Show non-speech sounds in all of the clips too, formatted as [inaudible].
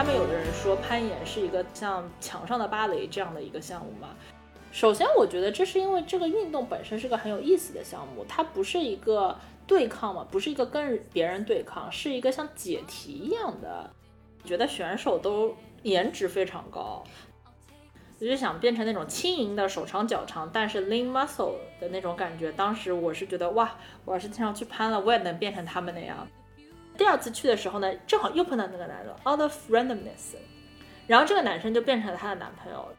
他们有的人说攀岩是一个像墙上的芭蕾这样的一个项目嘛。首先，我觉得这是因为这个运动本身是个很有意思的项目，它不是一个对抗嘛，不是一个跟别人对抗，是一个像解题一样的。觉得选手都颜值非常高，我就想变成那种轻盈的手长脚长，但是 lean muscle 的那种感觉。当时我是觉得哇，我要是经常去攀了，我也能变成他们那样。第二次去的时候呢，正好又碰到那个男的，out of randomness，然后这个男生就变成了她的男朋友。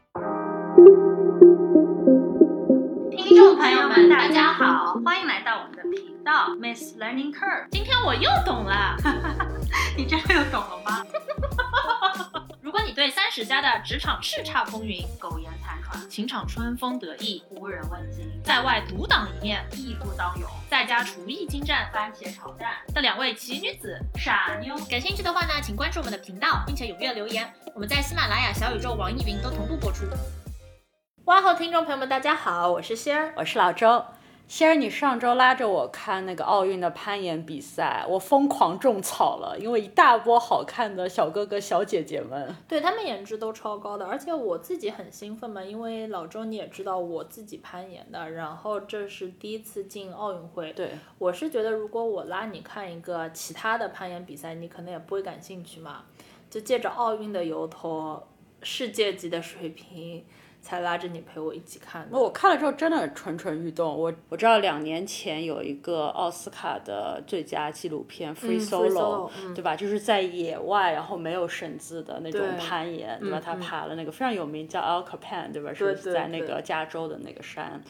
听众朋友们，大家好，欢迎来到我们的频道 Miss Learning Curve。今天我又懂了，[laughs] 你真的又懂了吗？如果你对三十加的职场叱咤风云、苟延残喘、情场春风得意、无人问津，在外独当一面、义不当勇，在家厨艺精湛、番茄炒蛋的两位奇女子傻妞，感兴趣的话呢，请关注我们的频道，并且踊跃留言。我们在喜马拉雅、小宇宙、网易云都同步播出。哇后听众朋友们，大家好，我是仙儿，我是老周。仙儿，你上周拉着我看那个奥运的攀岩比赛，我疯狂种草了，因为一大波好看的小哥哥小姐姐们，对他们颜值都超高的，而且我自己很兴奋嘛，因为老周你也知道我自己攀岩的，然后这是第一次进奥运会，对我是觉得如果我拉你看一个其他的攀岩比赛，你可能也不会感兴趣嘛，就借着奥运的由头，世界级的水平。才拉着你陪我一起看。我看了之后真的蠢蠢欲动。我我知道两年前有一个奥斯卡的最佳纪录片《Free Solo》，对吧？就是在野外，然后没有绳子的那种攀岩，对吧？他爬了那个非常有名叫 Al Capan，对吧？是在那个加州的那个山。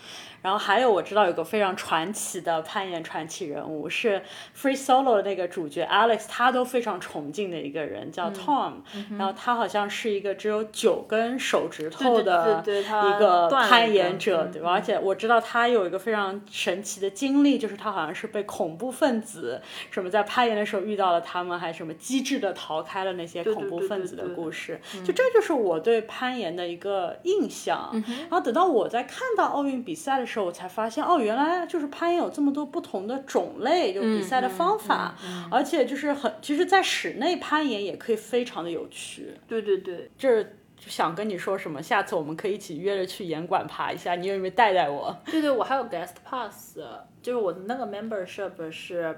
然后还有我知道有个非常传奇的攀岩传奇人物是 Free Solo 的那个主角 Alex，他都非常崇敬的一个人叫 Tom。然后他好像是一个只有九根手指头的。一个攀岩者，对吧？而且我知道他有一个非常神奇的经历，就是他好像是被恐怖分子什么在攀岩的时候遇到了他们，还什么机智的逃开了那些恐怖分子的故事。就这就是我对攀岩的一个印象。然后等到我在看到奥运比赛的时候，我才发现哦，原来就是攀岩有这么多不同的种类，就比赛的方法，而且就是很，其实，在室内攀岩也可以非常的有趣。对对对，就是。就想跟你说什么，下次我们可以一起约着去岩馆爬一下，你有没有带带我？[laughs] 对对，我还有 guest pass，就是我的那个 membership 是，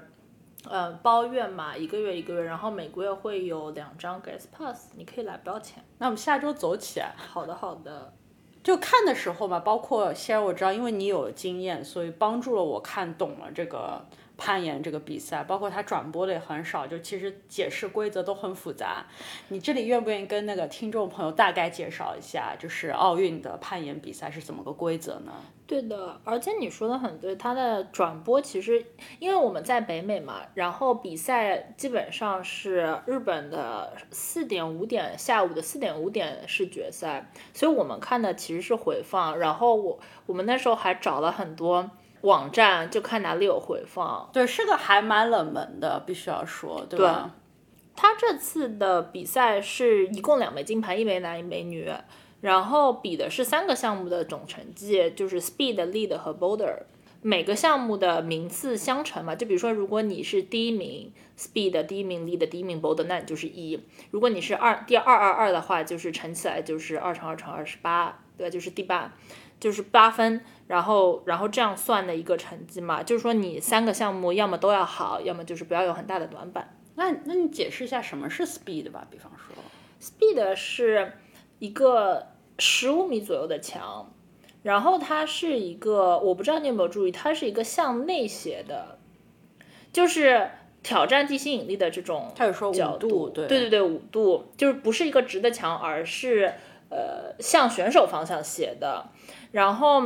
呃，包月嘛，一个月一个月，然后每个月会有两张 guest pass，你可以来不要钱。那我们下周走起来。好的好的。就看的时候嘛，包括先我知道，因为你有经验，所以帮助了我看懂了这个。攀岩这个比赛，包括它转播的也很少，就其实解释规则都很复杂。你这里愿不愿意跟那个听众朋友大概介绍一下，就是奥运的攀岩比赛是怎么个规则呢？对的，而且你说的很对，它的转播其实因为我们在北美嘛，然后比赛基本上是日本的四点五点下午的四点五点是决赛，所以我们看的其实是回放。然后我我们那时候还找了很多。网站就看哪里有回放，对，是个还蛮冷门的，必须要说，对吧？他这次的比赛是一共两枚金牌，一枚男，一枚女，然后比的是三个项目的总成绩，就是 speed、lead 和 boulder，每个项目的名次相乘嘛。就比如说，如果你是第一名 speed，第一名 lead，第一名 boulder，那你就是一；如果你是二，第二二二的话，就是乘起来就是二乘二乘二十八，对吧？就是第八。就是八分，然后然后这样算的一个成绩嘛，就是说你三个项目要么都要好，要么就是不要有很大的短板。那那你解释一下什么是 speed 吧？比方说，speed 是一个十五米左右的墙，然后它是一个，我不知道你有没有注意，它是一个向内斜的，就是挑战地心引力的这种。它有说五度，对对对对，五度就是不是一个直的墙，而是呃向选手方向斜的。然后，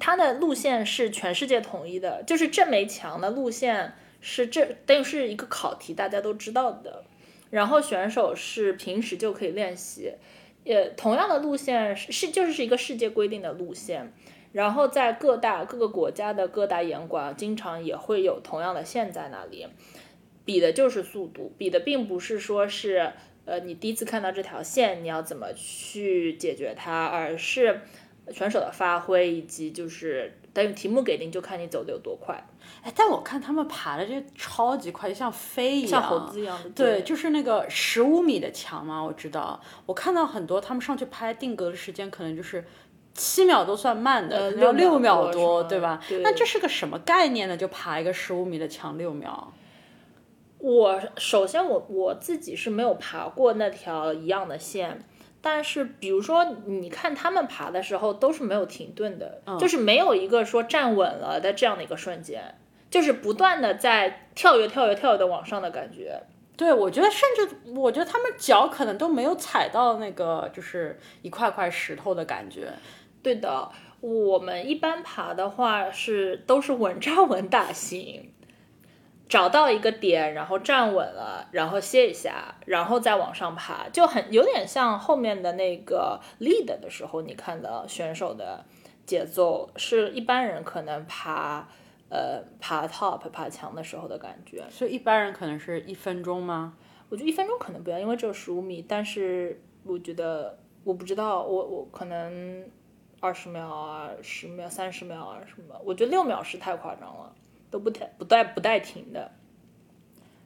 它的路线是全世界统一的，就是这枚墙的路线是这等于是一个考题，大家都知道的。然后选手是平时就可以练习，也同样的路线是是就是是一个世界规定的路线。然后在各大各个国家的各大严馆，经常也会有同样的线在那里，比的就是速度，比的并不是说是呃你第一次看到这条线你要怎么去解决它，而是。选手的发挥，以及就是等于题目给定，就看你走的有多快，哎，但我看他们爬的这超级快，就像飞一样，像猴子一样的。对，就是那个十五米的墙嘛，我知道。我看到很多他们上去拍定格的时间，可能就是七秒都算慢的，要六六秒多秒多，对吧？对那这是个什么概念呢？就爬一个十五米的墙六秒？我首先我我自己是没有爬过那条一样的线，但是比如说你看他们爬的时候都是没有停顿的，就是没有一个说站稳了的这样的一个瞬间，就是不断的在跳跃跳跃跳跃的往上的感觉。对，我觉得甚至我觉得他们脚可能都没有踩到那个就是一块块石头的感觉。对的，我们一般爬的话是都是稳扎稳打型，找到一个点，然后站稳了，然后歇一下，然后再往上爬，就很有点像后面的那个 lead 的时候，你看到选手的节奏是一般人可能爬呃爬 top 爬墙的时候的感觉。所以一般人可能是一分钟吗？我觉得一分钟可能不要，因为只有十五米，但是我觉得我不知道，我我可能二十秒啊、十秒、三十秒啊什么，我觉得六秒是太夸张了，都不带不带不带停的。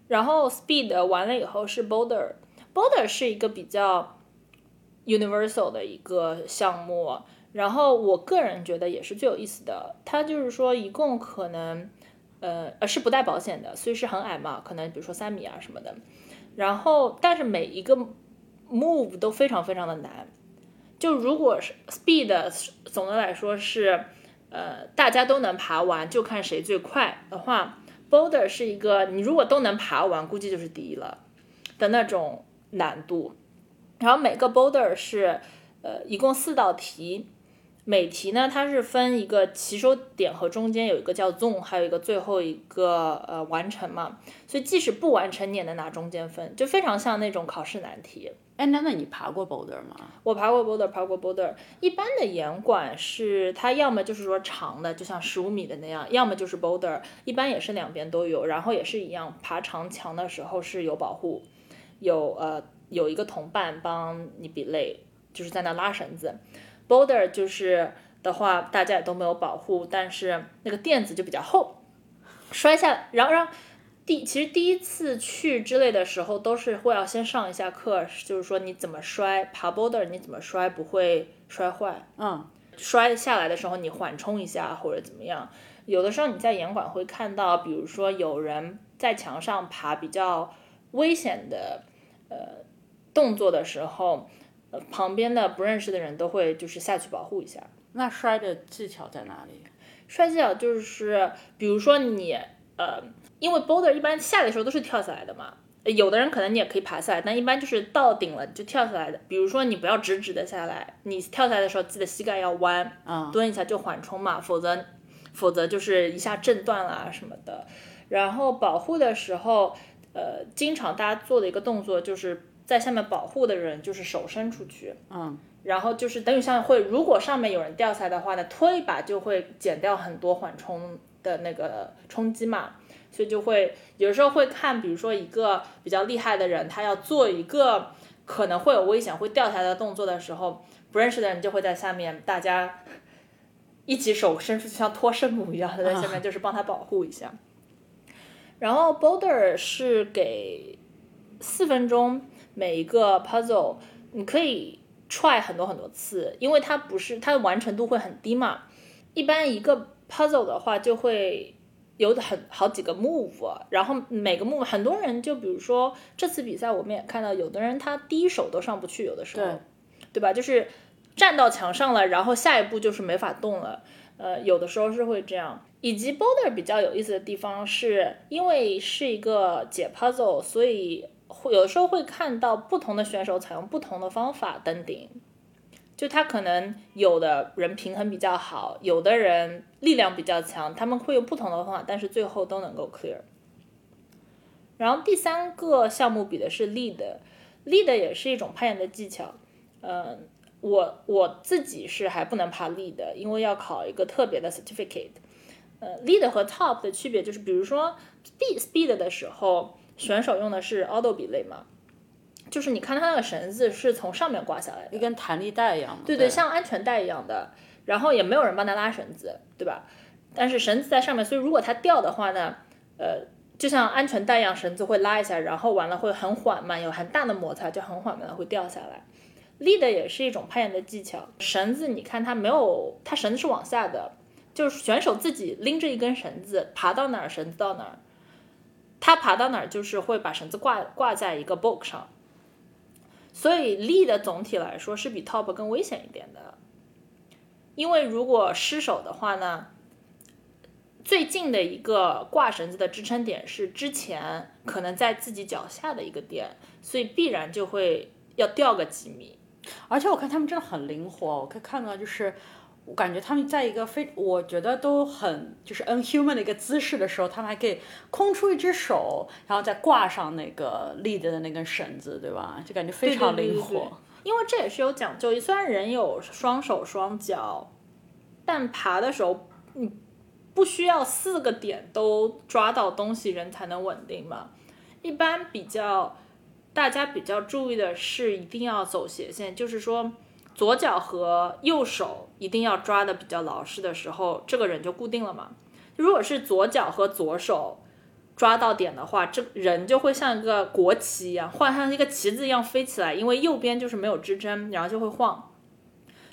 然后 speed 完了以后是 boulder，boulder 是一个比较 universal 的一个项目，然后我个人觉得也是最有意思的，它就是说一共可能。呃呃是不带保险的，所以是很矮嘛，可能比如说三米啊什么的。然后，但是每一个 move 都非常非常的难。就如果是 speed，总的来说是呃大家都能爬完，就看谁最快的话，boulder 是一个你如果都能爬完，估计就是第一了的那种难度。然后每个 boulder 是呃一共四道题。每题呢，它是分一个起手点和中间有一个叫 zone，还有一个最后一个呃完成嘛，所以即使不完成你也能拿中间分，就非常像那种考试难题。哎，那那你爬过 boulder 吗？我爬过 boulder，爬过 boulder。一般的岩管是它要么就是说长的，就像十五米的那样，要么就是 boulder，一般也是两边都有。然后也是一样，爬长墙的时候是有保护，有呃有一个同伴帮你比累，就是在那拉绳子。boulder 就是的话，大家也都没有保护，但是那个垫子就比较厚，摔下，然后让第其实第一次去之类的时候，都是会要先上一下课，就是说你怎么摔，爬 boulder 你怎么摔不会摔坏，嗯，摔下来的时候你缓冲一下或者怎么样。有的时候你在严管会看到，比如说有人在墙上爬比较危险的呃动作的时候。呃，旁边的不认识的人都会就是下去保护一下。那摔的技巧在哪里？摔技巧就是，比如说你呃，因为 boulder 一般下来的时候都是跳下来的嘛，有的人可能你也可以爬下来，但一般就是到顶了就跳下来的。比如说你不要直直的下来，你跳下来的时候记得膝盖要弯，嗯，蹲一下就缓冲嘛，否则否则就是一下震断啦什么的。然后保护的时候，呃，经常大家做的一个动作就是。在下面保护的人就是手伸出去，嗯，然后就是等于像会，如果上面有人掉下来的话呢，推一把就会减掉很多缓冲的那个冲击嘛，所以就会有时候会看，比如说一个比较厉害的人，他要做一个可能会有危险会掉下来的动作的时候，不认识的人就会在下面，大家一起手伸出去，像托圣母一样他在下面，就是帮他保护一下。然后 boulder 是给四分钟。每一个 puzzle 你可以 try 很多很多次，因为它不是它的完成度会很低嘛。一般一个 puzzle 的话就会有很好几个 move，然后每个 move 很多人就比如说这次比赛我们也看到有的人他第一手都上不去，有的时候对对吧？就是站到墙上了，然后下一步就是没法动了。呃，有的时候是会这样。以及 boulder 比较有意思的地方是，因为是一个解 puzzle，所以。会有的时候会看到不同的选手采用不同的方法登顶，就他可能有的人平衡比较好，有的人力量比较强，他们会用不同的方法，但是最后都能够 clear。然后第三个项目比的是 lead，lead 也是一种攀岩的技巧。嗯，我我自己是还不能爬 lead，因为要考一个特别的 certificate。呃，lead 和 top 的区别就是，比如说 speed speed 的时候。选手用的是 auto 比类嘛，就是你看它那个绳子是从上面挂下来的，就跟弹力带一样的。对对，像安全带一样的。然后也没有人帮他拉绳子，对吧？但是绳子在上面，所以如果它掉的话呢，呃，就像安全带一样，绳子会拉一下，然后完了会很缓慢，有很大的摩擦，就很缓慢的会掉下来。立的也是一种攀岩的技巧，绳子你看它没有，它绳子是往下的，就是选手自己拎着一根绳子爬到哪儿，绳子到哪儿，他爬到哪儿就是会把绳子挂挂在一个 book 上，所以力的总体来说是比 top 更危险一点的，因为如果失手的话呢，最近的一个挂绳子的支撑点是之前可能在自己脚下的一个点，所以必然就会要掉个几米。而且我看他们真的很灵活，我可以看到就是，我感觉他们在一个非我觉得都很就是 unhuman 的一个姿势的时候，他们还可以空出一只手，然后再挂上那个立的那根绳子，对吧？就感觉非常灵活。因为这也是有讲究，虽然人有双手双脚，但爬的时候你不需要四个点都抓到东西，人才能稳定嘛。一般比较。大家比较注意的是，一定要走斜线，就是说，左脚和右手一定要抓的比较牢实的时候，这个人就固定了嘛。如果是左脚和左手抓到点的话，这人就会像一个国旗一样，换像一个旗子一样飞起来，因为右边就是没有支撑，然后就会晃。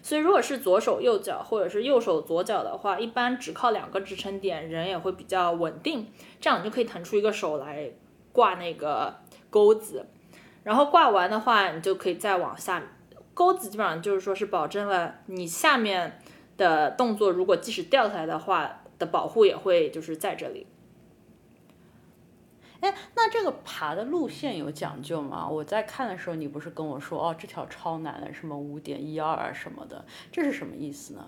所以，如果是左手右脚或者是右手左脚的话，一般只靠两个支撑点，人也会比较稳定，这样你就可以腾出一个手来挂那个钩子。然后挂完的话，你就可以再往下钩子，基本上就是说是保证了你下面的动作，如果即使掉下来的话，的保护也会就是在这里。哎，那这个爬的路线有讲究吗？我在看的时候，你不是跟我说哦，这条超难的，什么五点一二啊什么的，这是什么意思呢？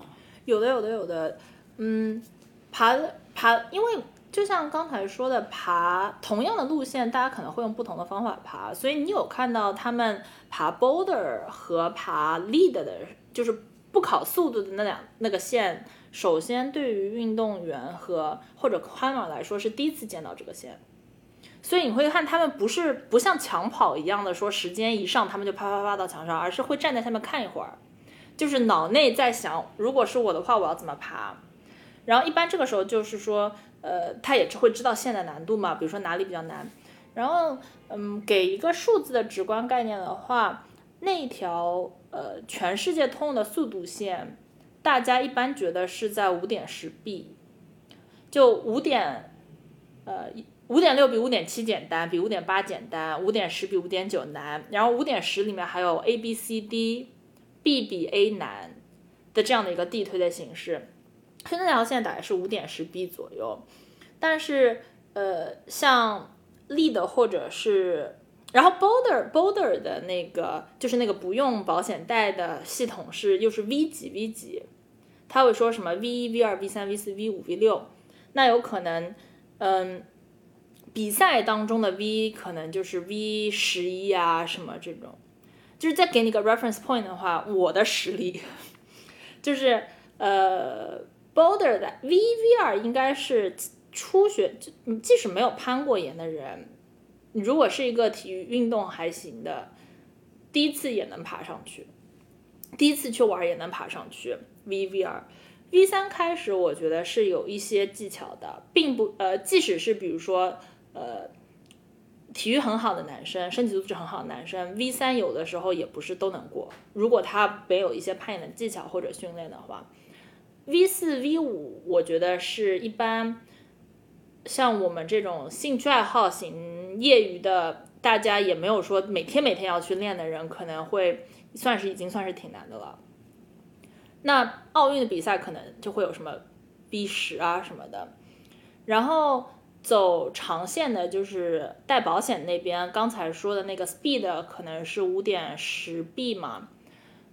有的，有的，有的。嗯，爬爬，因为。就像刚才说的，爬同样的路线，大家可能会用不同的方法爬。所以你有看到他们爬 boulder 和爬 lead 的，就是不考速度的那两那个线。首先，对于运动员和或者 climber 来说，是第一次见到这个线。所以你会看他们不是不像抢跑一样的说时间一上他们就啪啪啪到墙上，而是会站在下面看一会儿，就是脑内在想，如果是我的话，我要怎么爬。然后一般这个时候就是说。呃，他也会知道线的难度嘛，比如说哪里比较难。然后，嗯，给一个数字的直观概念的话，那条呃全世界通用的速度线，大家一般觉得是在五点十 B，就五点，呃，五点六比五点七简单，比五点八简单，五点十比五点九难，然后五点十里面还有 A B C D，B 比 A 难的这样的一个递推的形式。那条线大概是五点十 B 左右，但是呃，像 lead 或者是，然后 boulder boulder 的那个就是那个不用保险带的系统是又是 V 几 V 几，他会说什么 V 一 V 二 V 三 V 四 V 五 V 六，那有可能嗯，比赛当中的 V 可能就是 V 十一啊什么这种，就是再给你个 reference point 的话，我的实力 [laughs] 就是呃。Boulder 的 V V 二应该是初学，你即使没有攀过岩的人，如果是一个体育运动还行的，第一次也能爬上去，第一次去玩也能爬上去。V V 二 V 三开始，我觉得是有一些技巧的，并不呃，即使是比如说呃，体育很好的男生，身体素质很好的男生，V 三有的时候也不是都能过，如果他没有一些攀岩的技巧或者训练的话。V 四 V 五，我觉得是一般，像我们这种兴趣爱好型、业余的，大家也没有说每天每天要去练的人，可能会算是已经算是挺难的了。那奥运的比赛可能就会有什么 B 十啊什么的，然后走长线的，就是带保险那边刚才说的那个 Speed 可能是五点十 B 嘛，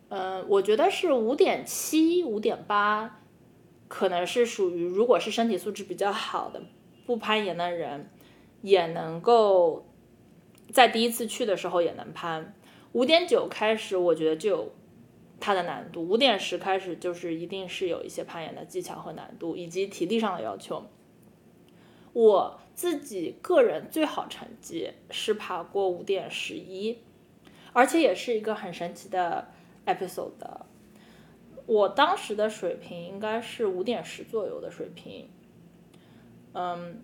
嗯，我觉得是五点七、五点八。可能是属于，如果是身体素质比较好的不攀岩的人，也能够在第一次去的时候也能攀。五点九开始，我觉得就有它的难度。五点十开始，就是一定是有一些攀岩的技巧和难度，以及体力上的要求。我自己个人最好成绩是爬过五点十一，而且也是一个很神奇的 episode。我当时的水平应该是五点十左右的水平，嗯，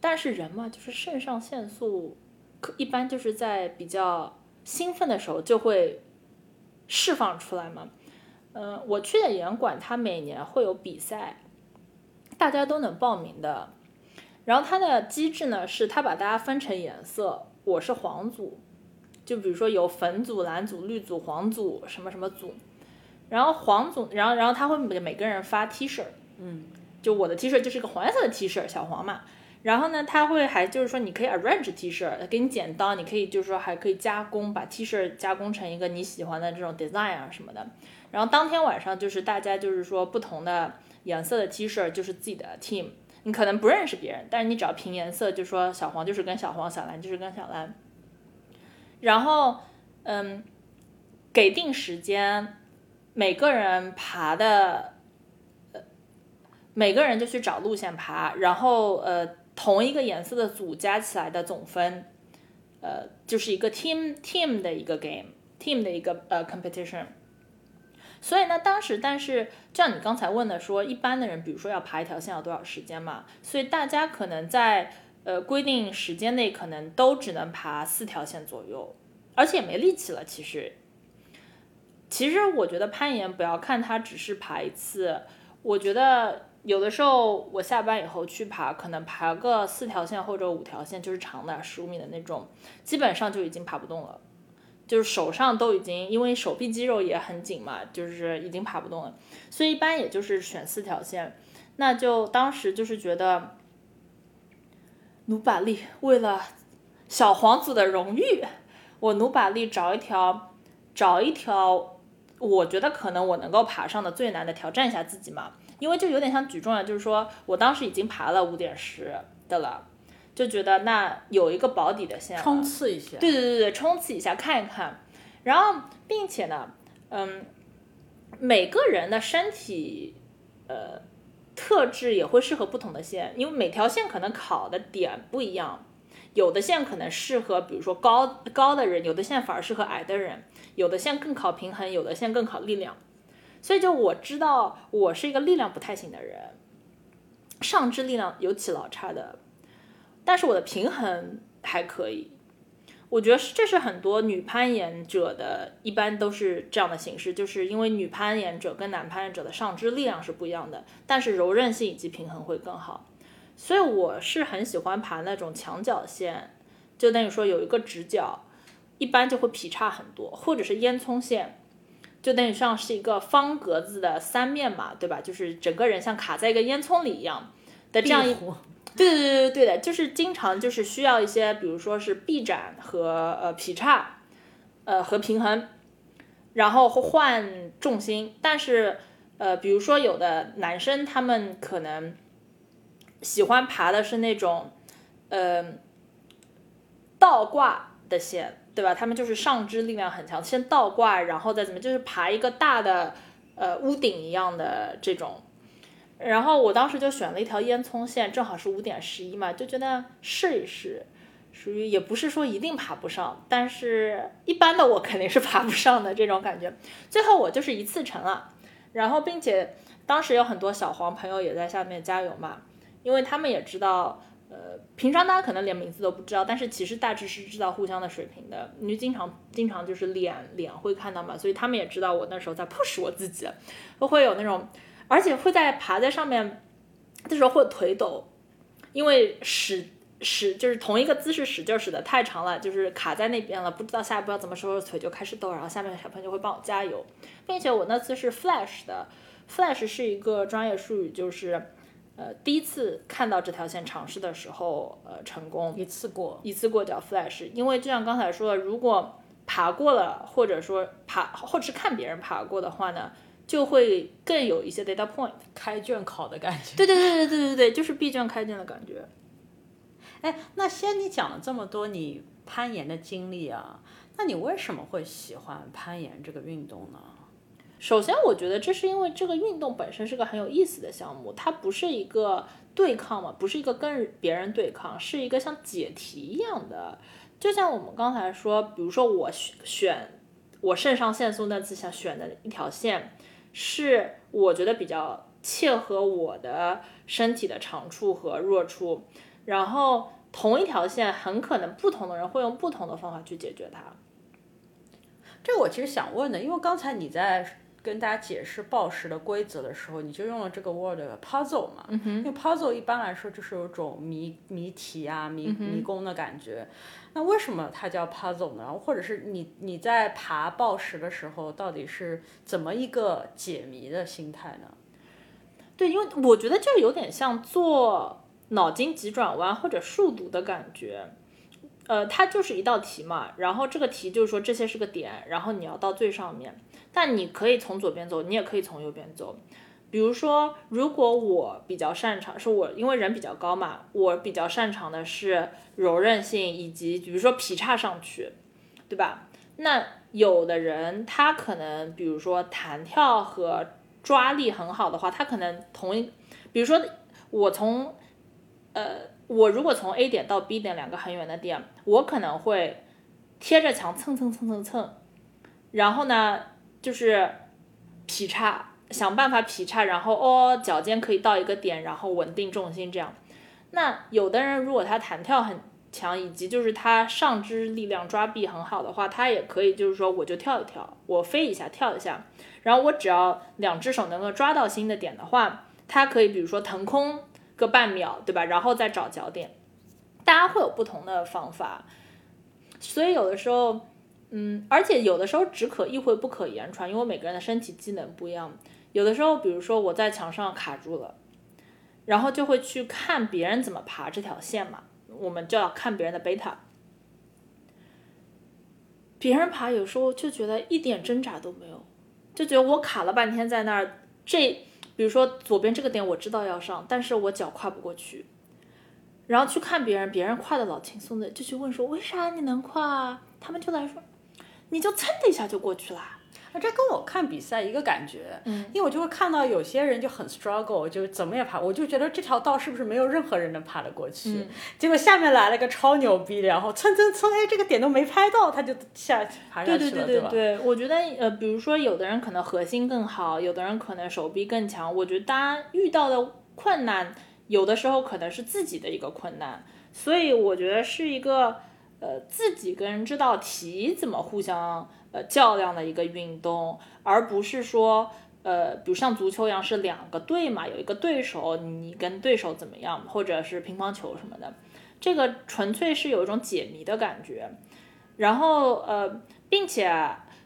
但是人嘛，就是肾上腺素，一般就是在比较兴奋的时候就会释放出来嘛。嗯，我去的严管，它每年会有比赛，大家都能报名的。然后它的机制呢，是它把大家分成颜色，我是黄组，就比如说有粉组、蓝组、绿组、黄组什么什么组。然后黄组，然后然后他会给每个人发 T 恤，嗯，就我的 T 恤就是一个黄色的 T 恤，小黄嘛。然后呢，他会还就是说你可以 arrange T 恤，给你剪刀，你可以就是说还可以加工，把 T 恤加工成一个你喜欢的这种 design 啊什么的。然后当天晚上就是大家就是说不同的颜色的 T 恤就是自己的 team，你可能不认识别人，但是你只要凭颜色就说小黄就是跟小黄，小蓝就是跟小蓝。然后嗯，给定时间。每个人爬的，每个人就去找路线爬，然后呃，同一个颜色的组加起来的总分，呃，就是一个 team team 的一个 game，team 的一个呃 competition。所以呢，当时但是像你刚才问的说，一般的人比如说要爬一条线要多少时间嘛？所以大家可能在呃规定时间内可能都只能爬四条线左右，而且也没力气了，其实。其实我觉得攀岩不要看它只是爬一次，我觉得有的时候我下班以后去爬，可能爬个四条线或者五条线，就是长的十五米的那种，基本上就已经爬不动了，就是手上都已经因为手臂肌肉也很紧嘛，就是已经爬不动了，所以一般也就是选四条线，那就当时就是觉得努把力，为了小皇子的荣誉，我努把力找一条，找一条。我觉得可能我能够爬上的最难的，挑战一下自己嘛，因为就有点像举重啊，就是说我当时已经爬了五点十的了，就觉得那有一个保底的线，冲刺一下，对对对对，冲刺一下看一看，然后并且呢，嗯，每个人的身体呃特质也会适合不同的线，因为每条线可能考的点不一样。有的线可能适合，比如说高高的人，有的线反而适合矮的人，有的线更考平衡，有的线更考力量。所以就我知道，我是一个力量不太行的人，上肢力量尤其老差的，但是我的平衡还可以。我觉得这是很多女攀岩者的一般都是这样的形式，就是因为女攀岩者跟男攀岩者的上肢力量是不一样的，但是柔韧性以及平衡会更好。所以我是很喜欢爬那种墙角线，就等于说有一个直角，一般就会劈叉很多，或者是烟囱线，就等于像是一个方格子的三面嘛，对吧？就是整个人像卡在一个烟囱里一样的这样一，对对对对对的，就是经常就是需要一些，比如说是臂展和呃劈叉，呃和平衡，然后换重心，但是呃比如说有的男生他们可能。喜欢爬的是那种，呃，倒挂的线，对吧？他们就是上肢力量很强，先倒挂，然后再怎么，就是爬一个大的，呃，屋顶一样的这种。然后我当时就选了一条烟囱线，正好是五点十一嘛，就觉得试一试，属于也不是说一定爬不上，但是一般的我肯定是爬不上的这种感觉。最后我就是一次成了，然后并且当时有很多小黄朋友也在下面加油嘛。因为他们也知道，呃，平常大家可能连名字都不知道，但是其实大致是知道互相的水平的。因为经常经常就是脸脸会看到嘛，所以他们也知道我那时候在 push 我自己，都会有那种，而且会在爬在上面的时候会腿抖，因为使使就是同一个姿势使劲使的太长了，就是卡在那边了，不知道下一步要怎么收腿就开始抖，然后下面的小朋友就会帮我加油，并且我那次是 flash 的，flash 是一个专业术语，就是。呃，第一次看到这条线尝试的时候，呃，成功一次过，一次过叫 flash。因为就像刚才说的，如果爬过了，或者说爬，或者是看别人爬过的话呢，就会更有一些 data point，开卷考的感觉。对对对对对对对，就是闭卷开卷的感觉。哎，那先你讲了这么多你攀岩的经历啊，那你为什么会喜欢攀岩这个运动呢？首先，我觉得这是因为这个运动本身是个很有意思的项目，它不是一个对抗嘛，不是一个跟别人对抗，是一个像解题一样的。就像我们刚才说，比如说我选我肾上腺素那次想选的一条线，是我觉得比较切合我的身体的长处和弱处，然后同一条线很可能不同的人会用不同的方法去解决它。这我其实想问的，因为刚才你在跟大家解释报时的规则的时候，你就用了这个 word puzzle 嘛，因为 puzzle 一般来说就是有种谜谜题啊、迷迷宫的感觉。那为什么它叫 puzzle 呢？或者是你你在爬报时的时候，到底是怎么一个解谜的心态呢？对，因为我觉得就有点像做脑筋急转弯或者数独的感觉。呃，它就是一道题嘛，然后这个题就是说这些是个点，然后你要到最上面，但你可以从左边走，你也可以从右边走。比如说，如果我比较擅长，是我因为人比较高嘛，我比较擅长的是柔韧性以及比如说劈叉上去，对吧？那有的人他可能比如说弹跳和抓力很好的话，他可能同一，比如说我从，呃。我如果从 A 点到 B 点两个很远的点，我可能会贴着墙蹭蹭蹭蹭蹭，然后呢就是劈叉，想办法劈叉，然后哦脚尖可以到一个点，然后稳定重心这样。那有的人如果他弹跳很强，以及就是他上肢力量抓臂很好的话，他也可以就是说我就跳一跳，我飞一下跳一下，然后我只要两只手能够抓到新的点的话，他可以比如说腾空。个半秒，对吧？然后再找脚点，大家会有不同的方法，所以有的时候，嗯，而且有的时候只可意会不可言传，因为每个人的身体机能不一样。有的时候，比如说我在墙上卡住了，然后就会去看别人怎么爬这条线嘛，我们就要看别人的贝塔。别人爬有时候就觉得一点挣扎都没有，就觉得我卡了半天在那儿，这。比如说左边这个点我知道要上，但是我脚跨不过去，然后去看别人，别人跨的老轻松的，就去问说为啥你能跨？啊他们就来说，你就蹭的一下就过去了。那这跟我看比赛一个感觉，嗯，因为我就会看到有些人就很 struggle，就怎么也爬，我就觉得这条道是不是没有任何人能爬得过去？结果下面来了个超牛逼，然后蹭蹭蹭，哎，这个点都没拍到，他就下爬下去了，对对对对，我觉得呃，比如说有的人可能核心更好，有的人可能手臂更强，我觉得大家遇到的困难，有的时候可能是自己的一个困难，所以我觉得是一个呃自己跟这道题怎么互相。呃，较量的一个运动，而不是说，呃，比如像足球一样是两个队嘛，有一个对手，你跟对手怎么样，或者是乒乓球什么的，这个纯粹是有一种解谜的感觉。然后，呃，并且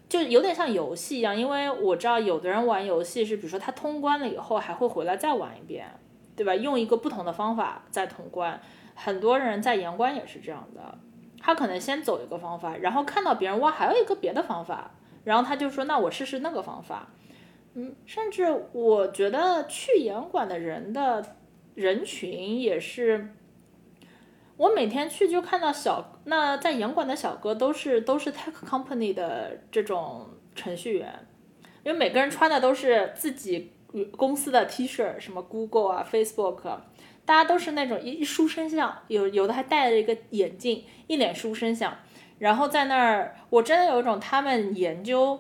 就有点像游戏一样，因为我知道有的人玩游戏是，比如说他通关了以后还会回来再玩一遍，对吧？用一个不同的方法再通关。很多人在严关也是这样的。他可能先走一个方法，然后看到别人哇还有一个别的方法，然后他就说那我试试那个方法。嗯，甚至我觉得去严管的人的人群也是，我每天去就看到小那在严管的小哥都是都是 tech company 的这种程序员，因为每个人穿的都是自己公司的 T 恤，什么 Google 啊 Facebook。大家都是那种一一书生相，有有的还戴了一个眼镜，一脸书生相，然后在那儿，我真的有一种他们研究，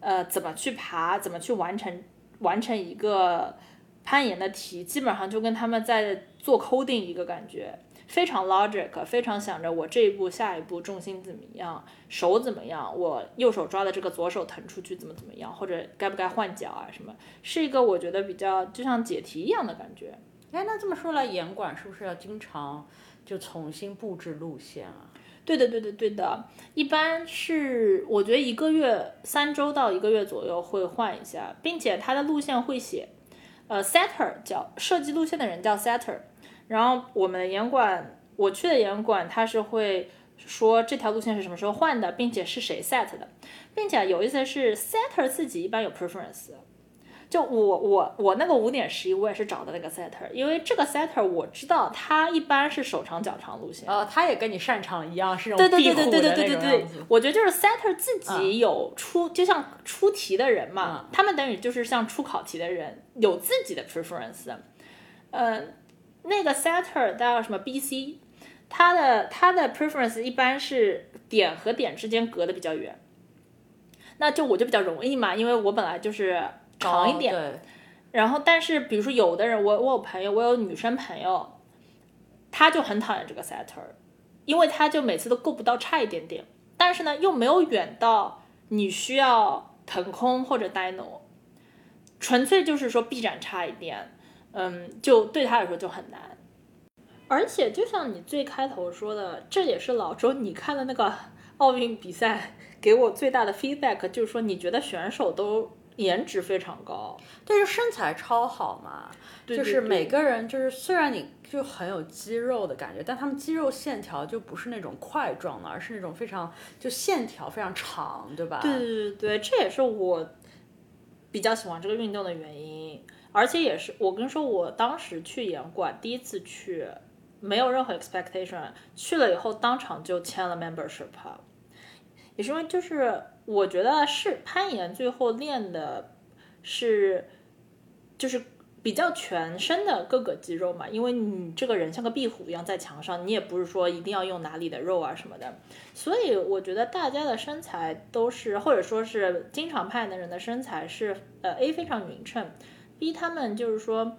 呃，怎么去爬，怎么去完成完成一个攀岩的题，基本上就跟他们在做 coding 一个感觉，非常 logic，非常想着我这一步下一步重心怎么样，手怎么样，我右手抓的这个左手腾出去怎么怎么样，或者该不该换脚啊什么，是一个我觉得比较就像解题一样的感觉。哎，那这么说来，严管是不是要经常就重新布置路线啊？对的，对的，对的。一般是我觉得一个月三周到一个月左右会换一下，并且它的路线会写，呃，setter 叫设计路线的人叫 setter。然后我们的严管，我去的严管，他是会说这条路线是什么时候换的，并且是谁 set 的，并且有意思是，setter 自己一般有 preference。就我我我那个五点十一，我也是找的那个 setter，因为这个 setter 我知道他一般是手长脚长路线，呃，他也跟你擅长一样，是种对对对对对对对对，我觉得就是 setter 自己有出，就像出题的人嘛，他们等于就是像出考题的人，有自己的 preference，呃，那个 setter 叫什么 BC，他的他的 preference 一般是点和点之间隔的比较远，那就我就比较容易嘛，因为我本来就是。长一点。对，然后，但是比如说有的人，我我有朋友，我有女生朋友，她就很讨厌这个 setter，因为她就每次都够不到，差一点点。但是呢，又没有远到你需要腾空或者 dyno，纯粹就是说臂展差一点，嗯，就对他来说就很难。而且就像你最开头说的，这也是老周你看的那个奥运比赛给我最大的 feedback，就是说你觉得选手都颜值非常高，但是身材超好嘛，就是每个人就是虽然你就很有肌肉的感觉，但他们肌肉线条就不是那种块状的，而是那种非常就线条非常长，对吧？对对对对，这也是我比较喜欢这个运动的原因，而且也是我跟你说，我当时去严馆第一次去。没有任何 expectation，去了以后当场就签了 membership，也是因为就是我觉得是攀岩最后练的是就是比较全身的各个肌肉嘛，因为你这个人像个壁虎一样在墙上，你也不是说一定要用哪里的肉啊什么的，所以我觉得大家的身材都是或者说是经常攀岩的人的身材是呃 A 非常匀称，B 他们就是说。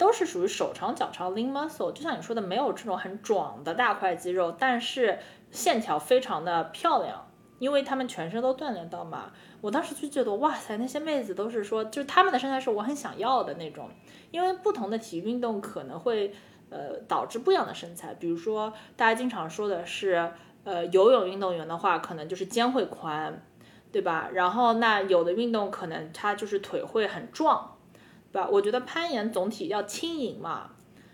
都是属于手长脚长 lean muscle，就像你说的，没有这种很壮的大块肌肉，但是线条非常的漂亮，因为他们全身都锻炼到嘛。我当时就觉得，哇塞，那些妹子都是说，就是他们的身材是我很想要的那种。因为不同的体育运动可能会呃导致不一样的身材，比如说大家经常说的是，呃，游泳运动员的话，可能就是肩会宽，对吧？然后那有的运动可能他就是腿会很壮。对吧？我觉得攀岩总体要轻盈嘛，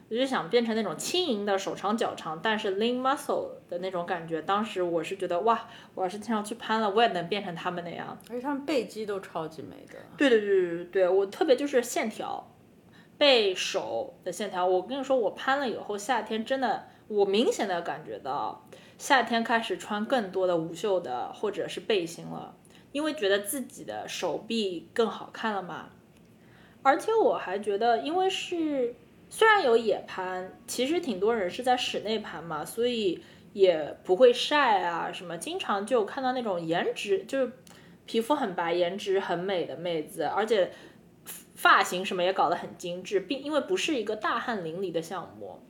我就想变成那种轻盈的手长脚长，但是 lean muscle 的那种感觉。当时我是觉得哇，我要是经常去攀了，我也能变成他们那样。而且他们背肌都超级美的。对对对对对，我特别就是线条，背手的线条。我跟你说，我攀了以后，夏天真的，我明显的感觉到夏天开始穿更多的无袖的或者是背心了，因为觉得自己的手臂更好看了嘛。而且我还觉得，因为是虽然有野攀，其实挺多人是在室内攀嘛，所以也不会晒啊什么。经常就看到那种颜值就是皮肤很白、颜值很美的妹子，而且发型什么也搞得很精致，并因为不是一个大汗淋漓的项目，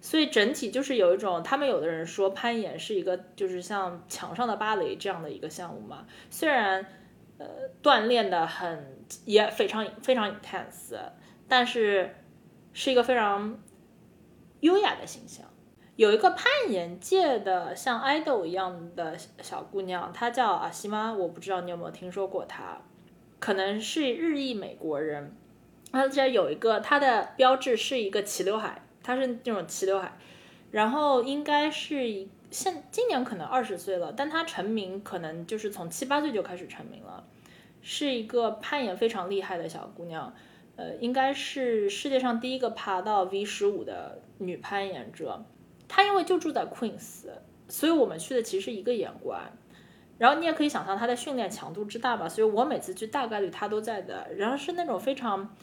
所以整体就是有一种他们有的人说攀岩是一个就是像墙上的芭蕾这样的一个项目嘛，虽然。呃，锻炼的很也非常非常 intense，但是是一个非常优雅的形象。有一个攀岩界的像 idol 一样的小姑娘，她叫阿西妈，我不知道你有没有听说过她，可能是日裔美国人。她这有一个她的标志是一个齐刘海，她是那种齐刘海，然后应该是一。现今年可能二十岁了，但她成名可能就是从七八岁就开始成名了，是一个攀岩非常厉害的小姑娘，呃，应该是世界上第一个爬到 V 十五的女攀岩者。她因为就住在 Queens，所以我们去的其实一个岩馆。然后你也可以想象她的训练强度之大吧，所以我每次去大概率她都在的。然后是那种非常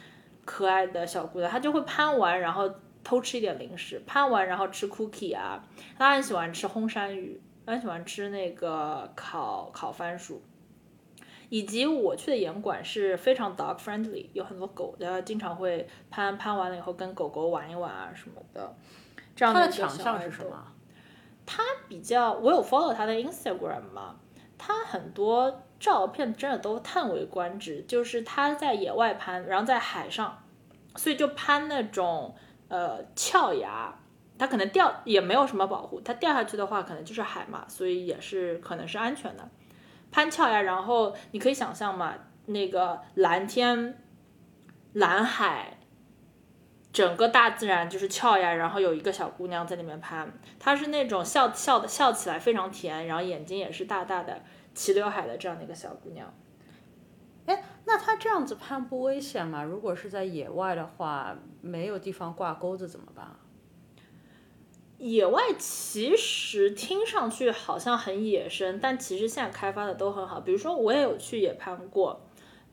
可爱的小姑娘，她就会攀完，然后。偷吃一点零食，攀完然后吃 cookie 啊，他很喜欢吃红山芋，很喜欢吃那个烤烤番薯，以及我去的岩馆是非常 dog friendly，有很多狗的，经常会攀攀完了以后跟狗狗玩一玩啊什么的。这样的强项是什么？他比较，我有 follow 他的 Instagram 嘛，他很多照片真的都叹为观止，就是他在野外攀，然后在海上，所以就攀那种。呃，峭崖，它可能掉也没有什么保护，它掉下去的话，可能就是海嘛，所以也是可能是安全的。攀峭崖，然后你可以想象嘛，那个蓝天、蓝海，整个大自然就是峭崖，然后有一个小姑娘在里面攀，她是那种笑笑的笑起来非常甜，然后眼睛也是大大的，齐刘海的这样的一个小姑娘。哎，那他这样子攀不危险吗？如果是在野外的话，没有地方挂钩子怎么办？野外其实听上去好像很野生，但其实现在开发的都很好。比如说我也有去野攀过，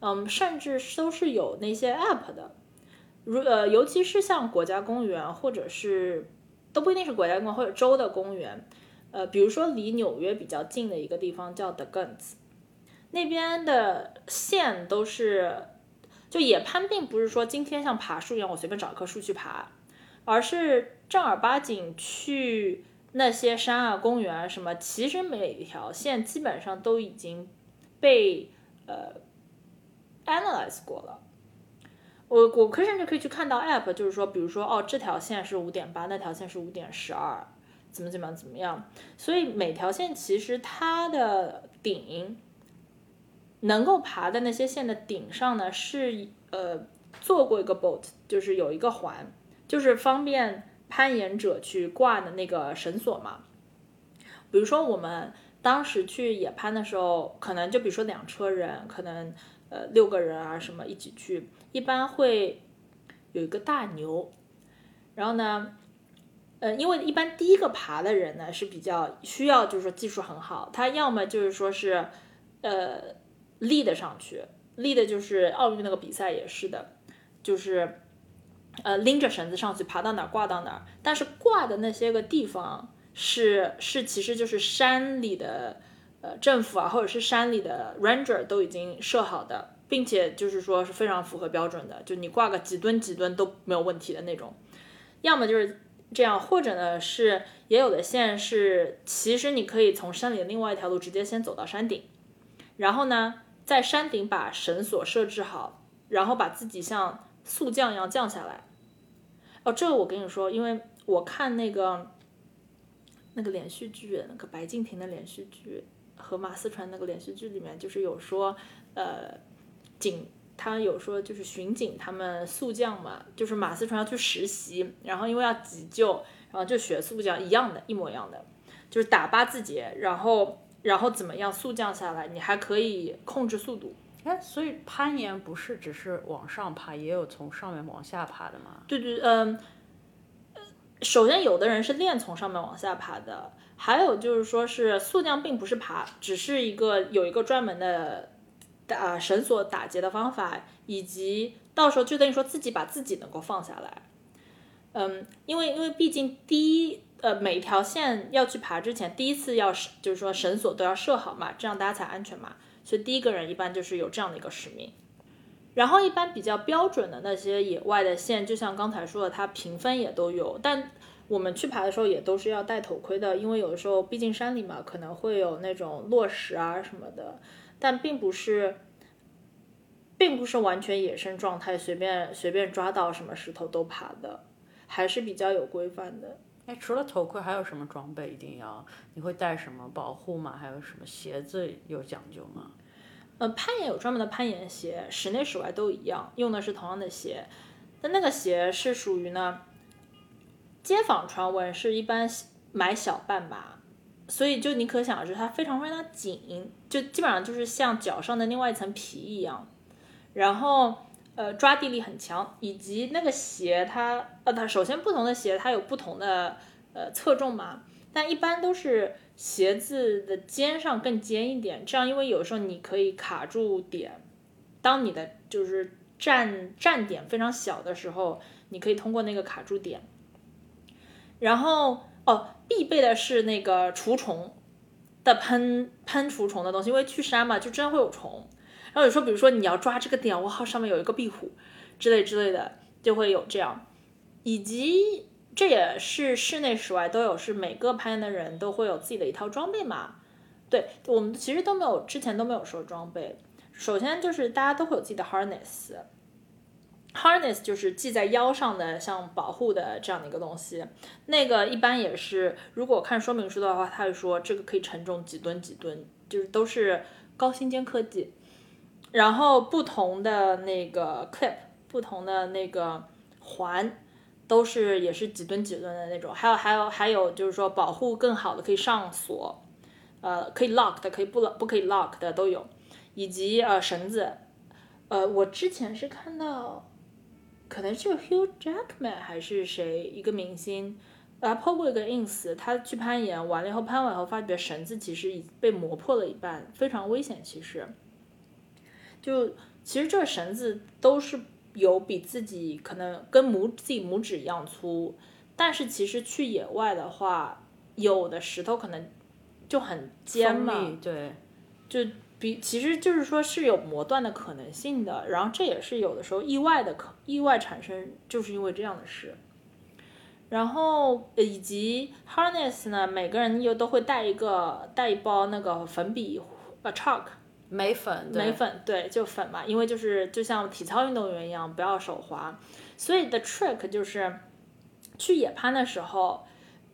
嗯，甚至都是有那些 app 的。如呃，尤其是像国家公园或者是都不一定是国家公园或者州的公园，呃，比如说离纽约比较近的一个地方叫 The Guns。那边的线都是就野攀并不是说今天像爬树一样，我随便找一棵树去爬，而是正儿八经去那些山啊、公园啊什么，其实每条线基本上都已经被呃 analyze 过了。我我可甚至可以去看到 app，就是说，比如说哦，这条线是五点八，那条线是五点十二，怎么怎么样怎么样。所以每条线其实它的顶能够爬的那些线的顶上呢，是呃做过一个 boat，就是有一个环，就是方便攀岩者去挂的那个绳索嘛。比如说我们当时去野攀的时候，可能就比如说两车人，可能呃六个人啊什么一起去，一般会有一个大牛，然后呢。呃，因为一般第一个爬的人呢是比较需要，就是说技术很好，他要么就是说是，呃，lead 上去，lead 就是奥运那个比赛也是的，就是呃拎着绳子上去，爬到哪儿挂到哪儿，但是挂的那些个地方是是其实就是山里的呃政府啊，或者是山里的 ranger 都已经设好的，并且就是说是非常符合标准的，就你挂个几吨几吨都没有问题的那种，要么就是。这样，或者呢是也有的线是，其实你可以从山里的另外一条路直接先走到山顶，然后呢在山顶把绳索设置好，然后把自己像速降一样降下来。哦，这个我跟你说，因为我看那个那个连续剧，那个白敬亭的连续剧和马思纯那个连续剧里面，就是有说，呃，警。他有说就是巡警他们速降嘛，就是马思纯要去实习，然后因为要急救，然后就学速降一样的，一模一样的，就是打八字节，然后然后怎么样速降下来，你还可以控制速度。哎，所以攀岩不是只是往上爬，也有从上面往下爬的吗？对对，嗯，首先有的人是练从上面往下爬的，还有就是说是速降并不是爬，只是一个有一个专门的。打绳索打结的方法，以及到时候就等于说自己把自己能够放下来，嗯，因为因为毕竟第一呃每条线要去爬之前，第一次要就是说绳索都要设好嘛，这样大家才安全嘛，所以第一个人一般就是有这样的一个使命。然后一般比较标准的那些野外的线，就像刚才说的，它评分也都有，但我们去爬的时候也都是要戴头盔的，因为有的时候毕竟山里嘛，可能会有那种落石啊什么的。但并不是，并不是完全野生状态，随便随便抓到什么石头都爬的，还是比较有规范的。哎，除了头盔，还有什么装备一定要？你会带什么保护吗？还有什么鞋子有讲究吗？呃，攀岩有专门的攀岩鞋，室内室外都一样，用的是同样的鞋。但那个鞋是属于呢，街坊传闻是一般买小半码。所以就你可想而知，它非常非常紧，就基本上就是像脚上的另外一层皮一样。然后呃抓地力很强，以及那个鞋它呃它首先不同的鞋它有不同的呃侧重嘛，但一般都是鞋子的尖上更尖一点，这样因为有时候你可以卡住点，当你的就是站站点非常小的时候，你可以通过那个卡住点，然后。哦，必备的是那个除虫的喷喷除虫的东西，因为去山嘛，就真会有虫。然后有时候，比如说你要抓这个点，哇，上面有一个壁虎之类之类的，就会有这样。以及这也是室内室外都有，是每个攀岩的人都会有自己的一套装备嘛。对我们其实都没有，之前都没有说装备。首先就是大家都会有自己的 harness。Harness 就是系在腰上的，像保护的这样的一个东西。那个一般也是，如果看说明书的话，他会说这个可以承重几吨几吨，就是都是高新尖科技。然后不同的那个 clip，不同的那个环，都是也是几吨几吨的那种。还有还有还有就是说保护更好的，可以上锁，呃，可以 lock 的，可以不不可以 lock 的都有，以及呃绳子。呃，我之前是看到。可能是 Hugh Jackman 还是谁一个明星，啊，po 过一个 ins，他去攀岩完了以后，攀完以后发觉绳子其实已被磨破了一半，非常危险。其实，就其实这绳子都是有比自己可能跟拇自己拇指一样粗，但是其实去野外的话，有的石头可能就很尖嘛，对，就比其实就是说是有磨断的可能性的，然后这也是有的时候意外的可意外产生，就是因为这样的事。然后以及 harness 呢，每个人又都会带一个带一包那个粉笔呃 chalk 眉粉，眉粉对，就粉嘛，因为就是就像体操运动员一样，不要手滑。所以 the trick 就是去野攀的时候，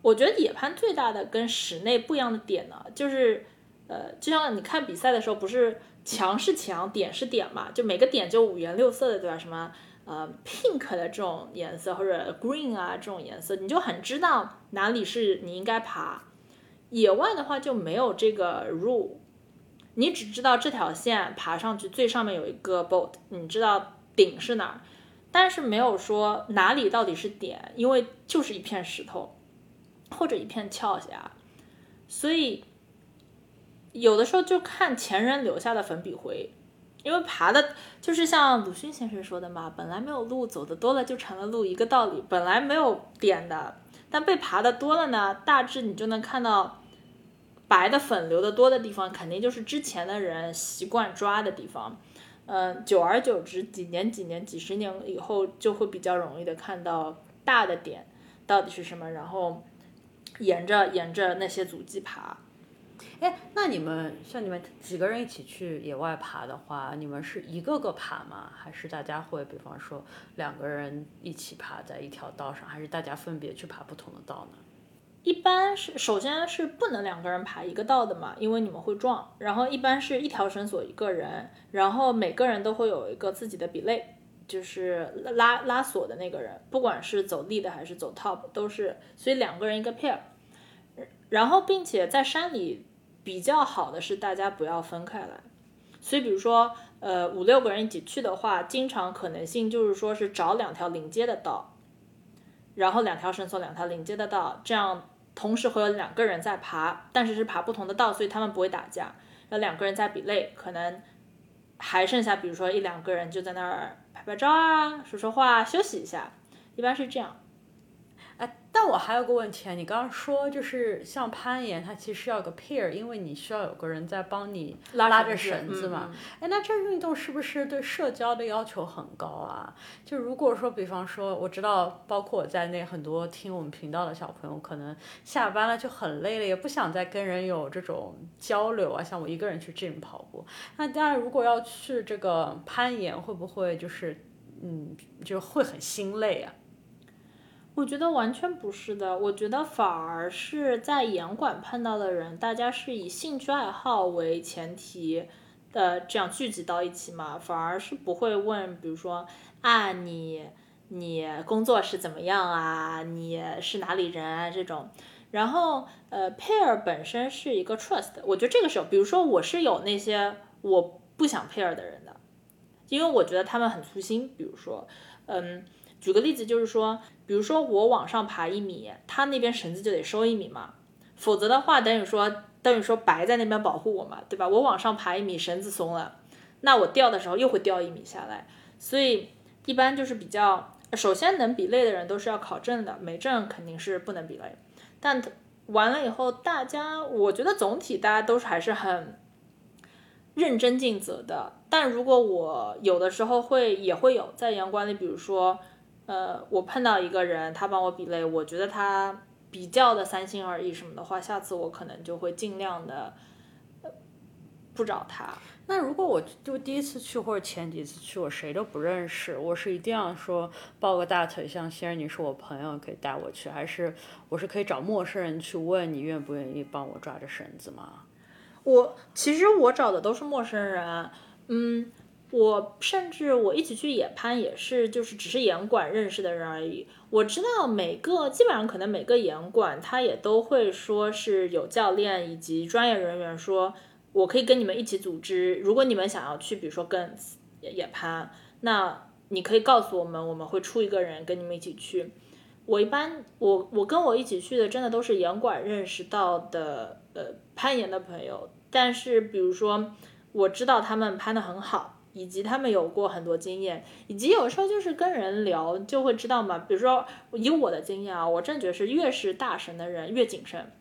我觉得野攀最大的跟室内不一样的点呢，就是呃，就像你看比赛的时候，不是墙是墙，点是点嘛，就每个点就五颜六色的，对吧？什么？呃，pink 的这种颜色或者 green 啊这种颜色，你就很知道哪里是你应该爬。野外的话就没有这个 rule，你只知道这条线爬上去最上面有一个 boat，你知道顶是哪儿，但是没有说哪里到底是点，因为就是一片石头或者一片峭崖，所以有的时候就看前人留下的粉笔灰。因为爬的，就是像鲁迅先生说的嘛，本来没有路，走的多了就成了路，一个道理。本来没有点的，但被爬的多了呢，大致你就能看到白的粉流的多的地方，肯定就是之前的人习惯抓的地方。嗯，久而久之，几年、几年、几十年以后，就会比较容易的看到大的点到底是什么，然后沿着沿着那些足迹爬。哎，那你们像你们几个人一起去野外爬的话，你们是一个个爬吗？还是大家会，比方说两个人一起爬在一条道上，还是大家分别去爬不同的道呢？一般是，首先是不能两个人爬一个道的嘛，因为你们会撞。然后一般是一条绳索一个人，然后每个人都会有一个自己的比类，就是拉拉锁的那个人，不管是走立的还是走 top 都是，所以两个人一个 pair。然后并且在山里。比较好的是大家不要分开来，所以比如说，呃，五六个人一起去的话，经常可能性就是说是找两条临街的道，然后两条绳索，两条临街的道，这样同时会有两个人在爬，但是是爬不同的道，所以他们不会打架。那两个人在比累，可能还剩下比如说一两个人就在那儿拍拍照啊，说说话，休息一下，一般是这样。我还有个问题啊，你刚刚说就是像攀岩，它其实要有个 pair，因为你需要有个人在帮你拉着绳子嘛。哎，那这运动是不是对社交的要求很高啊？就如果说，比方说，我知道，包括我在内，很多听我们频道的小朋友，可能下班了就很累了，也不想再跟人有这种交流啊。像我一个人去 gym 跑步，那当然，如果要去这个攀岩，会不会就是，嗯，就会很心累啊？我觉得完全不是的，我觉得反而是在严管碰到的人，大家是以兴趣爱好为前提的这样聚集到一起嘛，反而是不会问，比如说啊你你工作是怎么样啊，你是哪里人啊这种，然后呃 pair 本身是一个 trust，我觉得这个时候，比如说我是有那些我不想 pair 的人的，因为我觉得他们很粗心，比如说嗯。举个例子，就是说，比如说我往上爬一米，他那边绳子就得收一米嘛，否则的话，等于说等于说白在那边保护我嘛，对吧？我往上爬一米，绳子松了，那我掉的时候又会掉一米下来，所以一般就是比较，首先能比类的人都是要考证的，没证肯定是不能比类。但完了以后，大家我觉得总体大家都是还是很认真尽责的。但如果我有的时候会也会有在阳光里，比如说。呃，我碰到一个人，他帮我比类，我觉得他比较的三心二意什么的话，下次我可能就会尽量的呃不找他。那如果我就第一次去或者前几次去，我谁都不认识，我是一定要说抱个大腿，像仙儿你是我朋友可以带我去，还是我是可以找陌生人去问你愿不愿意帮我抓着绳子吗？我其实我找的都是陌生人，嗯。我甚至我一起去野攀也是，就是只是严管认识的人而已。我知道每个基本上可能每个严管他也都会说是有教练以及专业人员说，我可以跟你们一起组织。如果你们想要去，比如说跟野攀，那你可以告诉我们，我们会出一个人跟你们一起去。我一般我我跟我一起去的真的都是严管认识到的呃攀岩的朋友，但是比如说我知道他们攀的很好。以及他们有过很多经验，以及有时候就是跟人聊就会知道嘛。比如说以我的经验啊，我真觉得是越是大神的人越谨慎，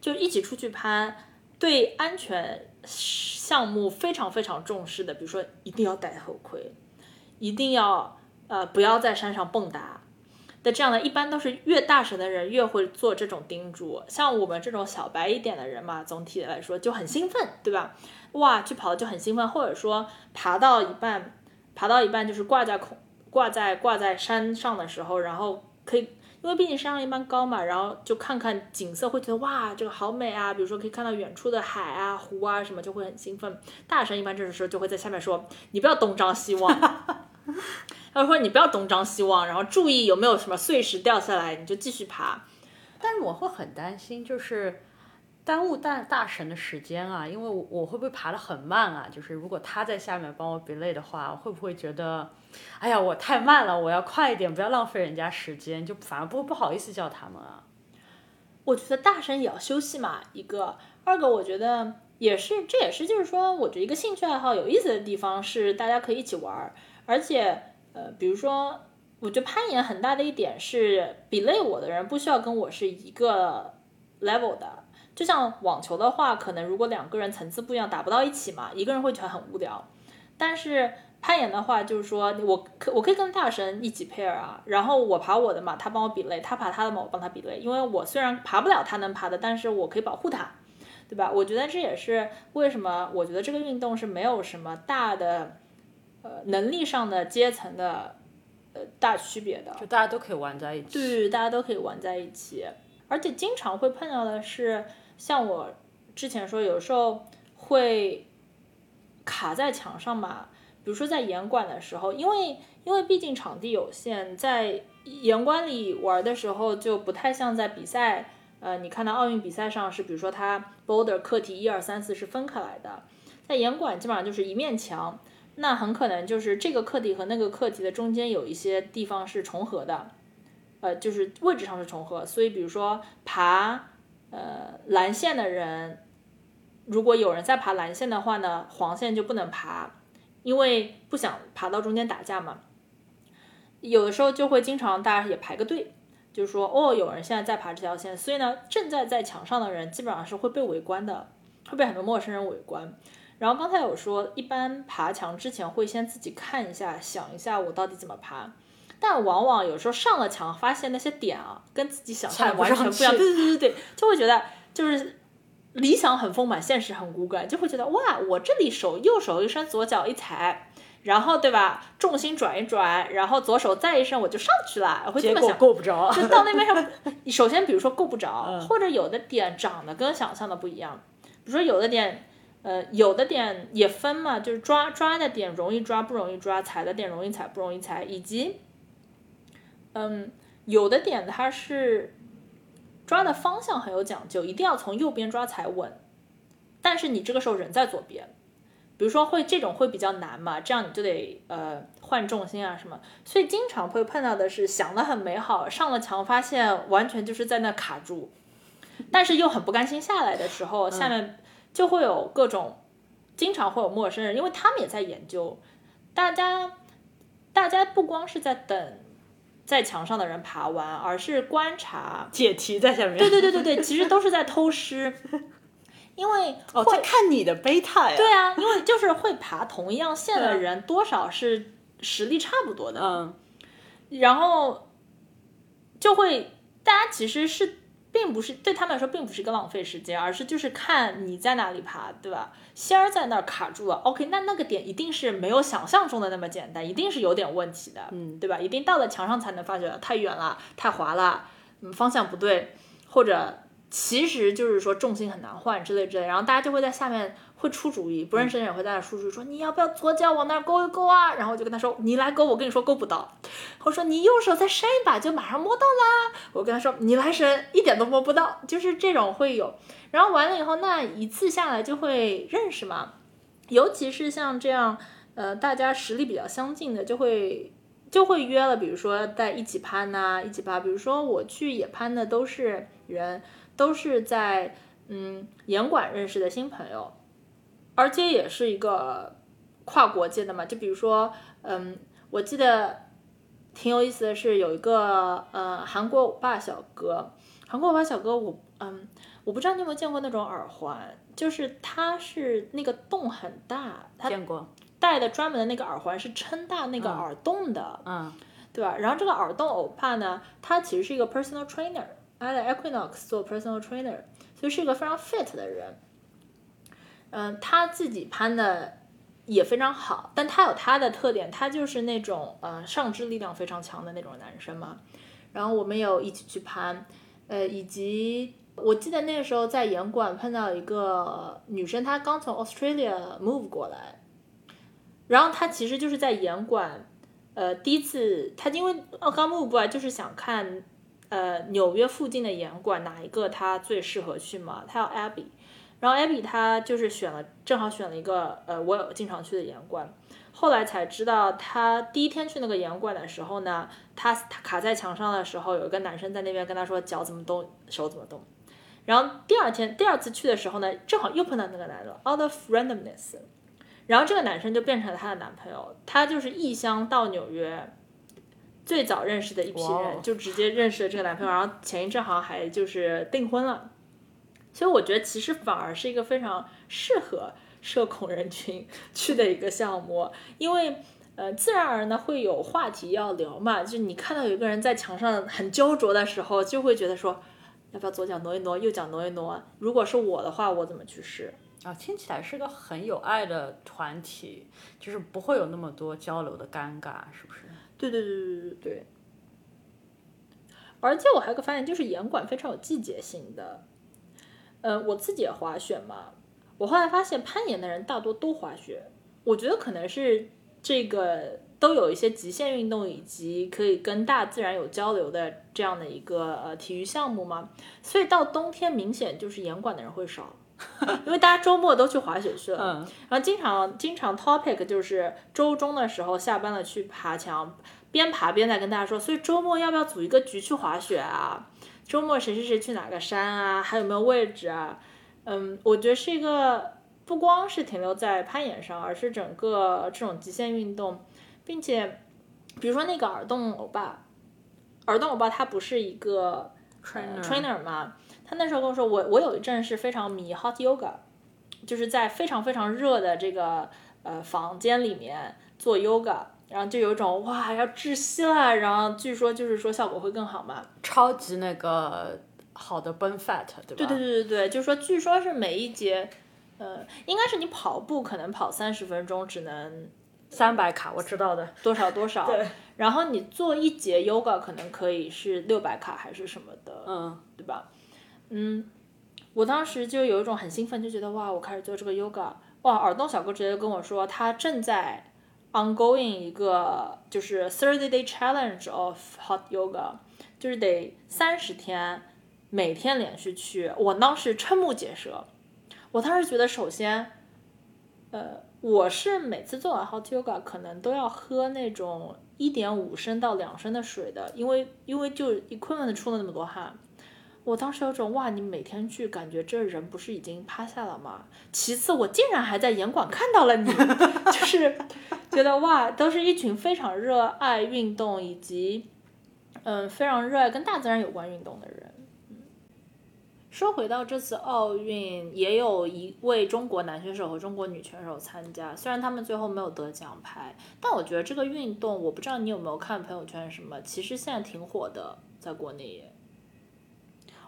就一起出去攀，对安全项目非常非常重视的，比如说一定要戴头盔，一定要呃不要在山上蹦跶的这样的，一般都是越大神的人越会做这种叮嘱。像我们这种小白一点的人嘛，总体来说就很兴奋，对吧？哇，去跑就很兴奋，或者说爬到一半，爬到一半就是挂在空挂在挂在山上的时候，然后可以。因为毕竟山上一般高嘛，然后就看看景色，会觉得哇，这个好美啊！比如说可以看到远处的海啊、湖啊什么，就会很兴奋。大神一般这个时候就会在下面说：“你不要东张西望。” [laughs] 他说：“你不要东张西望，然后注意有没有什么碎石掉下来，你就继续爬。”但是我会很担心，就是耽误大大神的时间啊，因为我我会不会爬的很慢啊？就是如果他在下面帮我 belay 的话，会不会觉得？哎呀，我太慢了，我要快一点，不要浪费人家时间，就反而不不好意思叫他们啊。我觉得大神也要休息嘛，一个，二个，我觉得也是，这也是就是说，我觉得一个兴趣爱好有意思的地方是大家可以一起玩，而且，呃，比如说，我觉得攀岩很大的一点是，比累我的人不需要跟我是一个 level 的，就像网球的话，可能如果两个人层次不一样，打不到一起嘛，一个人会觉得很无聊，但是。攀岩的话，就是说我可我可以跟大神一起 pair 啊，然后我爬我的嘛，他帮我比累，他爬他的嘛，我帮他比累。因为我虽然爬不了他能爬的，但是我可以保护他，对吧？我觉得这也是为什么我觉得这个运动是没有什么大的呃能力上的阶层的呃大区别的，就大家都可以玩在一起。对，大家都可以玩在一起，而且经常会碰到的是，像我之前说，有时候会卡在墙上嘛。比如说在岩馆的时候，因为因为毕竟场地有限，在岩馆里玩的时候就不太像在比赛。呃，你看到奥运比赛上是，比如说它 boulder 课题一二三四是分开来的，在岩馆基本上就是一面墙，那很可能就是这个课题和那个课题的中间有一些地方是重合的，呃，就是位置上是重合。所以比如说爬呃蓝线的人，如果有人在爬蓝线的话呢，黄线就不能爬。因为不想爬到中间打架嘛，有的时候就会经常大家也排个队，就是说哦，有人现在在爬这条线，所以呢，正在在墙上的人基本上是会被围观的，会被很多陌生人围观。然后刚才有说，一般爬墙之前会先自己看一下，想一下我到底怎么爬，但往往有时候上了墙，发现那些点啊，跟自己想象的完全不一样，对对对对对，就会觉得就是。理想很丰满，现实很骨感，就会觉得哇，我这里手右手一伸，左脚一踩，然后对吧，重心转一转，然后左手再一伸，我就上去了。会这么想，够不着，就到那边上。[laughs] 首先，比如说够不着，或者有的点长得跟想象的不一样。比如说有的点，呃，有的点也分嘛，就是抓抓的点容易抓不容易抓，踩的点容易踩不容易踩，以及，嗯，有的点它是。抓的方向很有讲究，一定要从右边抓才稳。但是你这个时候人在左边，比如说会这种会比较难嘛，这样你就得呃换重心啊什么。所以经常会碰到的是想的很美好，上了墙发现完全就是在那卡住，但是又很不甘心下来的时候，下面就会有各种，经常会有陌生人，因为他们也在研究。大家大家不光是在等。在墙上的人爬完，而是观察解题在下面。对对对对对，其实都是在偷师，因为哦，在看你的贝塔呀。对啊，因为就是会爬同一样线的人，多少是实力差不多的。嗯，然后就会大家其实是。并不是对他们来说，并不是一个浪费时间，而是就是看你在哪里爬，对吧？仙儿在那儿卡住了，OK，那那个点一定是没有想象中的那么简单，一定是有点问题的，嗯，对吧？一定到了墙上才能发觉太远了，太滑了，嗯，方向不对，或者其实就是说重心很难换之类之类，然后大家就会在下面。会出主意，不认识的人也会在那出主意，说你要不要左脚往那勾一勾啊？然后我就跟他说，你来勾，我跟你说勾不到。我说你右手再伸一把，就马上摸到啦。我跟他说，你来伸，一点都摸不到，就是这种会有。然后完了以后，那一次下来就会认识嘛。尤其是像这样，呃，大家实力比较相近的，就会就会约了，比如说在一起攀呐，一起爬。比如说我去野攀的都是人，都是在嗯严管认识的新朋友。而且也是一个跨国界的嘛，就比如说，嗯，我记得挺有意思的是有一个呃韩国欧巴小哥，韩国欧巴小哥，我嗯，我不知道你有没有见过那种耳环，就是它是那个洞很大，他见过，戴的专门的那个耳环是撑大那个耳洞的，嗯，对吧？然后这个耳洞欧巴呢，他其实是一个 personal trainer，他在 Equinox 做 personal trainer，所以是一个非常 fit 的人。嗯，他自己攀的也非常好，但他有他的特点，他就是那种呃上肢力量非常强的那种男生嘛。然后我们有一起去攀，呃，以及我记得那个时候在岩馆碰到一个女生，她刚从 Australia move 过来，然后她其实就是在岩馆，呃，第一次她因为刚 move 过来，就是想看呃纽约附近的岩馆哪一个她最适合去嘛，她要 Abby。然后 Abby 她就是选了，正好选了一个呃我有经常去的岩馆，后来才知道她第一天去那个岩馆的时候呢，她她卡在墙上的时候，有一个男生在那边跟她说脚怎么动，手怎么动。然后第二天第二次去的时候呢，正好又碰到那个男的，out of randomness，然后这个男生就变成了她的男朋友，他就是异乡到纽约最早认识的一批人，就直接认识了这个男朋友，然后前一阵好像还就是订婚了。所以我觉得其实反而是一个非常适合社恐人群 [laughs] 去的一个项目，因为呃自然而然的会有话题要聊嘛。就你看到有一个人在墙上很焦灼的时候，就会觉得说，要不要左脚挪一挪，右脚挪一挪？如果是我的话，我怎么去试？啊，听起来是个很有爱的团体，就是不会有那么多交流的尴尬，是不是？对对对对对对。而且我还有个发现，就是岩管非常有季节性的。呃，我自己也滑雪嘛，我后来发现攀岩的人大多都滑雪，我觉得可能是这个都有一些极限运动以及可以跟大自然有交流的这样的一个呃体育项目嘛，所以到冬天明显就是岩管的人会少，[laughs] 因为大家周末都去滑雪去了，然后经常经常 topic 就是周中的时候下班了去爬墙，边爬边在跟大家说，所以周末要不要组一个局去滑雪啊？周末谁谁谁去哪个山啊？还有没有位置啊？嗯，我觉得是一个不光是停留在攀岩上，而是整个这种极限运动，并且，比如说那个耳洞欧巴，耳洞欧巴他不是一个 trainer trainer 吗？他那时候跟我说，我我有一阵是非常迷 hot yoga，就是在非常非常热的这个呃房间里面做 yoga。然后就有一种哇要窒息了，然后据说就是说效果会更好嘛，超级那个好的 burn fat，对吧？对对对对对，就是说据说是每一节，呃，应该是你跑步可能跑三十分钟只能三百卡，我知道的多少多少，[laughs] 对，然后你做一节 yoga 可能可以是六百卡还是什么的，嗯，对吧？嗯，我当时就有一种很兴奋，就觉得哇，我开始做这个 yoga，哇，耳洞小哥直接跟我说他正在。ongoing 一个就是 thirty day challenge of hot yoga，就是得三十天，每天连续去。我当时瞠目结舌，我当时觉得，首先，呃，我是每次做完 hot yoga 可能都要喝那种一点五升到两升的水的，因为因为就 equipment 出了那么多汗。我当时有种哇，你每天去，感觉这人不是已经趴下了吗？其次，我竟然还在严管看到了你，[laughs] 就是觉得哇，都是一群非常热爱运动以及嗯非常热爱跟大自然有关运动的人。说回到这次奥运，也有一位中国男选手和中国女选手参加，虽然他们最后没有得奖牌，但我觉得这个运动，我不知道你有没有看朋友圈什么，其实现在挺火的，在国内。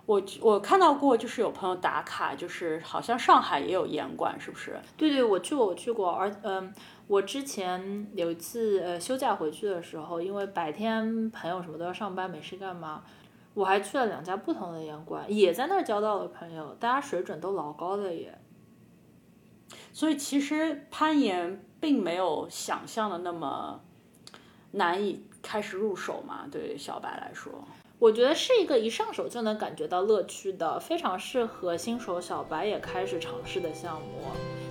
我我看到过，就是有朋友打卡，就是好像上海也有严管，是不是？对对，我去过，我去过。而嗯，我之前有一次呃休假回去的时候，因为白天朋友什么都要上班，没事干嘛，我还去了两家不同的严管，也在那儿交到了朋友，大家水准都老高的也。所以其实攀岩并没有想象的那么难以开始入手嘛，对小白来说。我觉得是一个一上手就能感觉到乐趣的，非常适合新手小白也开始尝试的项目。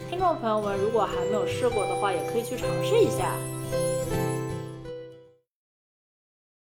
听众朋友们，如果还没有试过的话，也可以去尝试一下。